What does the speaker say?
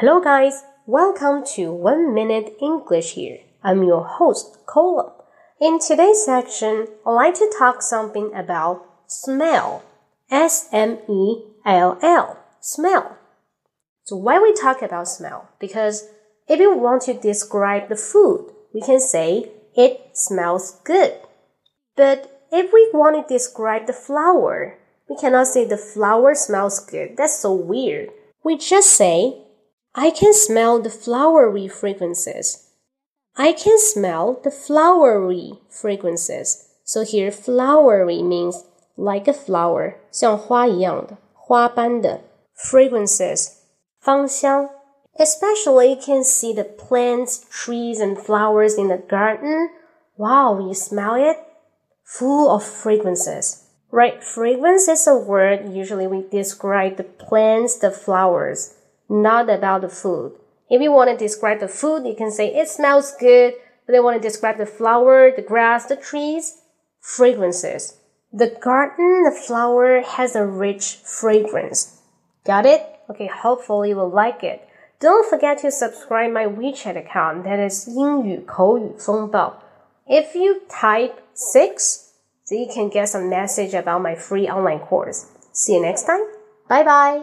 Hello, guys. Welcome to One Minute English here. I'm your host, Cola. In today's section, I'd like to talk something about smell. S M E L L. Smell. So why we talk about smell? Because if you want to describe the food, we can say it smells good. But if we want to describe the flower, we cannot say the flower smells good. That's so weird. We just say I can smell the flowery fragrances. I can smell the flowery fragrances. So here flowery means like a flower, 像花一样的，花般的 fragrances 芳香. Especially you can see the plants, trees and flowers in the garden. Wow, you smell it? Full of fragrances. Right, fragrance is a word usually we describe the plants, the flowers not about the food. If you want to describe the food, you can say it smells good, but they want to describe the flower, the grass, the trees, fragrances. The garden, the flower has a rich fragrance. Got it? Okay, hopefully you will like it. Don't forget to subscribe my WeChat account that is 英语口语风暴. If you type 6, so you can get some message about my free online course. See you next time. Bye bye.